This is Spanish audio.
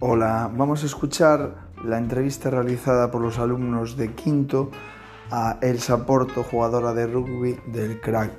Hola, vamos a escuchar la entrevista realizada por los alumnos de quinto a Elsa Porto, jugadora de rugby del crack